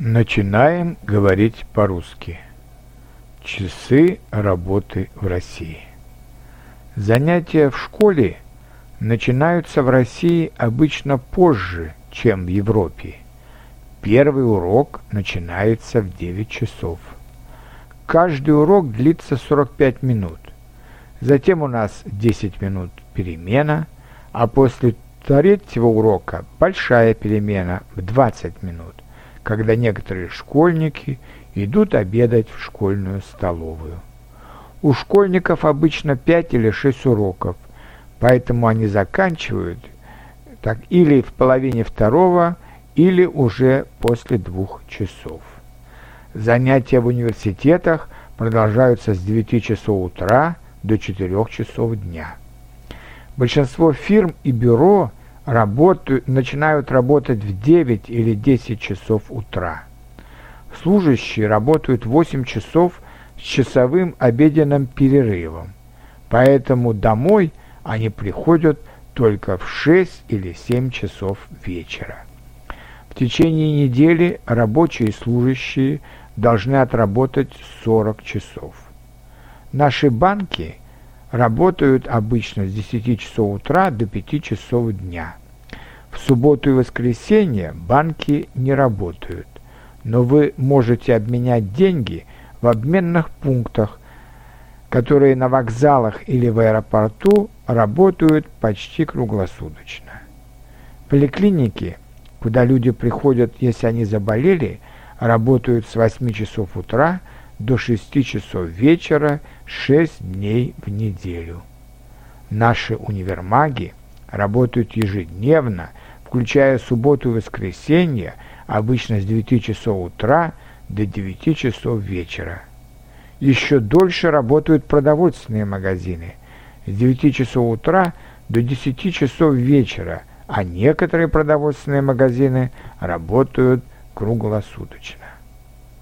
Начинаем говорить по-русски. Часы работы в России. Занятия в школе начинаются в России обычно позже, чем в Европе. Первый урок начинается в 9 часов. Каждый урок длится 45 минут. Затем у нас 10 минут перемена, а после третьего урока большая перемена в 20 минут когда некоторые школьники идут обедать в школьную столовую. У школьников обычно 5 или 6 уроков, поэтому они заканчивают так или в половине второго, или уже после двух часов. Занятия в университетах продолжаются с 9 часов утра до 4 часов дня. Большинство фирм и бюро работают, начинают работать в 9 или 10 часов утра. Служащие работают 8 часов с часовым обеденным перерывом, поэтому домой они приходят только в 6 или 7 часов вечера. В течение недели рабочие и служащие должны отработать 40 часов. Наши банки – работают обычно с 10 часов утра до 5 часов дня. В субботу и воскресенье банки не работают, но вы можете обменять деньги в обменных пунктах, которые на вокзалах или в аэропорту работают почти круглосуточно. Поликлиники, куда люди приходят, если они заболели, работают с 8 часов утра до 6 часов вечера 6 дней в неделю. Наши универмаги работают ежедневно, включая субботу и воскресенье, обычно с 9 часов утра до 9 часов вечера. Еще дольше работают продовольственные магазины с 9 часов утра до 10 часов вечера, а некоторые продовольственные магазины работают круглосуточно.